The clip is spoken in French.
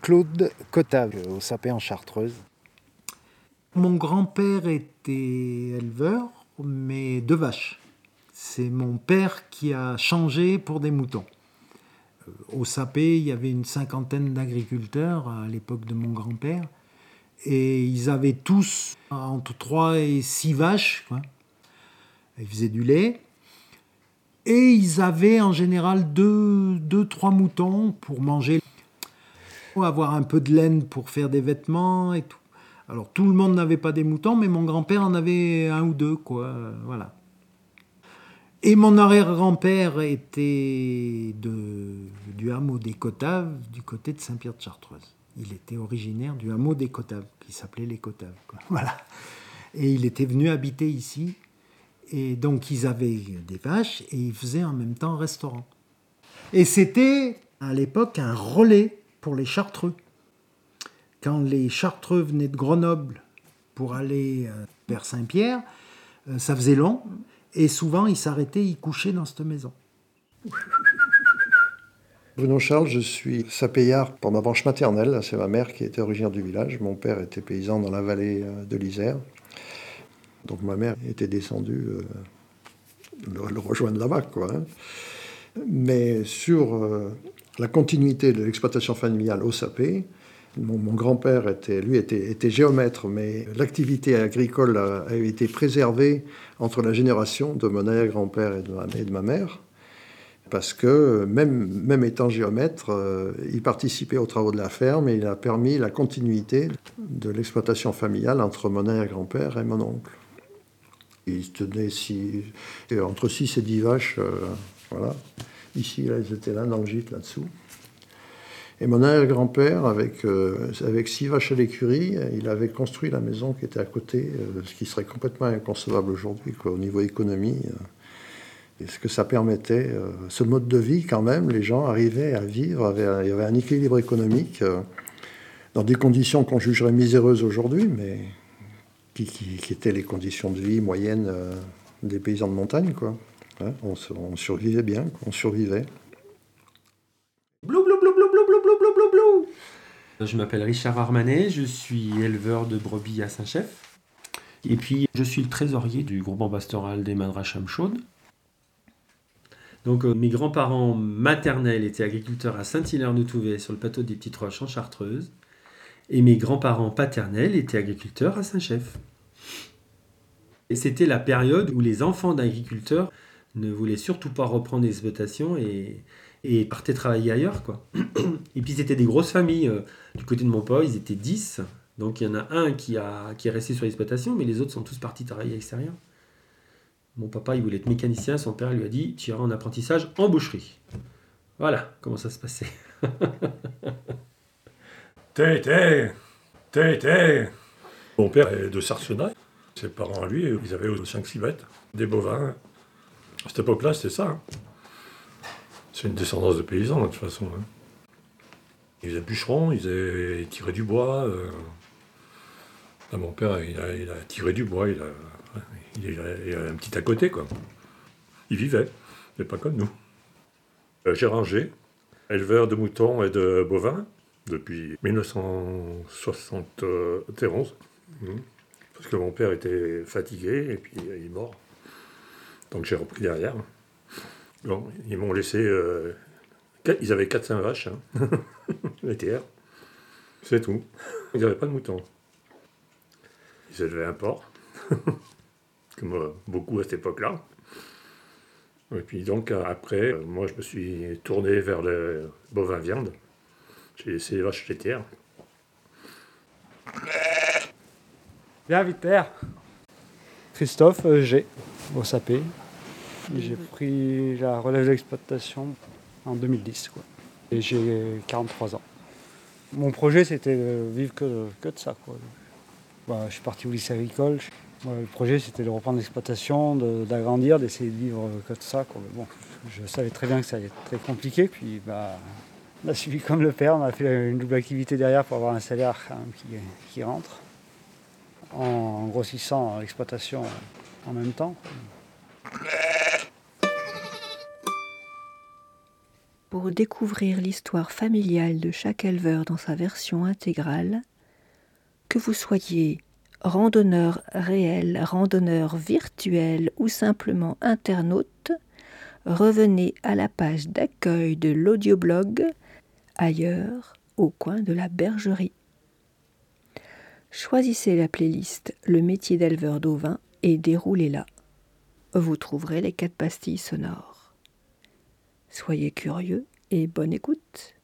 Claude Cotave, au Sapé en Chartreuse. Mon grand-père était éleveur, mais de vaches. C'est mon père qui a changé pour des moutons. Au Sapé, il y avait une cinquantaine d'agriculteurs à l'époque de mon grand-père. Et ils avaient tous entre 3 et 6 vaches. Ils faisaient du lait. Et ils avaient en général 2 deux, trois moutons pour manger, avoir un peu de laine pour faire des vêtements et tout. Alors tout le monde n'avait pas des moutons, mais mon grand-père en avait un ou deux, quoi. euh, Voilà. Et mon arrière-grand-père était de, du hameau des Cotaves, du côté de Saint-Pierre-de-Chartreuse. Il était originaire du hameau des Cotaves, qui s'appelait les Cotaves. quoi. Voilà. Et il était venu habiter ici. Et donc ils avaient des vaches et ils faisaient en même temps un restaurant. Et c'était à l'époque un relais pour les Chartreux. Quand les Chartreux venaient de Grenoble pour aller euh, vers Saint-Pierre, euh, ça faisait long. Et souvent, ils s'arrêtaient, ils couchaient dans cette maison. Bruno Charles, je suis sapéillard pour ma branche maternelle. C'est ma mère qui était originaire du village. Mon père était paysan dans la vallée euh, de l'Isère. Donc ma mère était descendue euh, le, rejoindre là-bas. Quoi, hein. Mais sur euh, la continuité de l'exploitation familiale au sapé, mon, grand-père, était, lui, était, géomètre, mais l'activité agricole a, été préservée entre la génération de mon arrière-grand-père et de ma mère parce que même, même étant géomètre, euh, il participait aux travaux de la ferme et il a permis la continuité de l'exploitation familiale entre mon arrière-grand-père et mon oncle. Il se tenait six- entre 6 et 10 vaches, euh, voilà. Ici, là, ils étaient là dans le gîte, là-dessous. Et mon arrière-grand-père, avec, euh, vaches à l'écurie, il avait construit la maison qui était à côté, euh, ce qui serait complètement inconcevable aujourd'hui, au niveau économie. euh. Et ce que ça permettait, ce mode de vie quand même, les gens arrivaient à vivre, il y avait un équilibre économique dans des conditions qu'on jugerait miséreuses aujourd'hui, mais qui, qui- qui étaient les conditions de vie moyennes euh, des paysans de montagne. Quoi. Hein, on, survivait bien, quoi, on survivait. Blou, blou, blou, blou, blou, blou, blou, blou, blou, blou. Je m'appelle Richard Armanet, je suis éleveur de brebis à Saint-Chef. Et puis, je suis le trésorier du groupement pastoral des Madracham Chaudes. Donc, euh, mes grands-parents maternels étaient agriculteurs à Saint-Hilaire-de-Touvet, sur le plateau des Petites Roches en Chartreuse. Et mes grands-parents paternels étaient agriculteurs à Saint-Chef. Et c'était la période où les enfants d'agriculteurs ne voulaient surtout pas reprendre l'exploitation et, et partaient travailler ailleurs. Et puis c'était des grosses familles. euh, Du côté de mon père, ils étaient 10. Donc il y en a un qui, qui est resté sur l'exploitation, mais les autres sont tous partis travailler à l'extérieur. Mon papa, il voulait être mécanicien. Son père lui a dit Tu iras en apprentissage en boucherie. Voilà comment ça se passait. Tété Tété Mon père est de Sarcenac. Ses parents, lui, ils avaient 5-6 bêtes, des bovins. À cette époque-là, c'était ça. hein. C'est une descendance de paysans, de toute façon. hein. Ils faisaient bûcherons, ils, tiraient du bois. euh. Mon père, il a, tiré du bois, il a, il a- il a un petit à côté, quoi. Il vivait, mais pas comme nous. Euh, Géranger, éleveur de moutons et de bovins depuis 1971. Mhm. Parce que mon père était fatigué et puis il est mort. Donc j'ai repris derrière. Bon, ils m'ont laissé. euh, ils avaient 400 vaches, hein. C'est tout. Ils n'avaient pas de moutons. Ils élevaient un porc, comme euh, beaucoup à cette époque-là. Et puis donc euh, après, euh, moi je me suis tourné vers le bovin viande. J'ai laissé les vaches laitières. Bien, vite père. Christophe euh, G, au sapé. J'ai pris la relève de l'exploitation en 2010. Quoi. Et j'ai 43 ans. Mon projet, c'était de vivre que, que de ça. Quoi. Bah, je suis parti au lycée agricole. Le projet, c'était de reprendre l'exploitation, de- d'agrandir, d'essayer de vivre que de ça. Quoi. Bon, je savais très bien que ça allait être très compliqué. Puis, bah, on a suivi comme le père. On a fait une double activité derrière pour avoir un salaire qui, qui rentre en grossissant l'exploitation en même temps. Pour découvrir l'histoire familiale de chaque éleveur dans sa version intégrale, que vous soyez randonneur réel, randonneur virtuel ou simplement internaute, revenez à la page d'accueil de l'audioblog ailleurs au coin de la bergerie. Choisissez la playlist Le métier d'éleveur d'ovin et déroulez-la. Vous trouverez les quatre pastilles sonores. Soyez curieux et bonne écoute.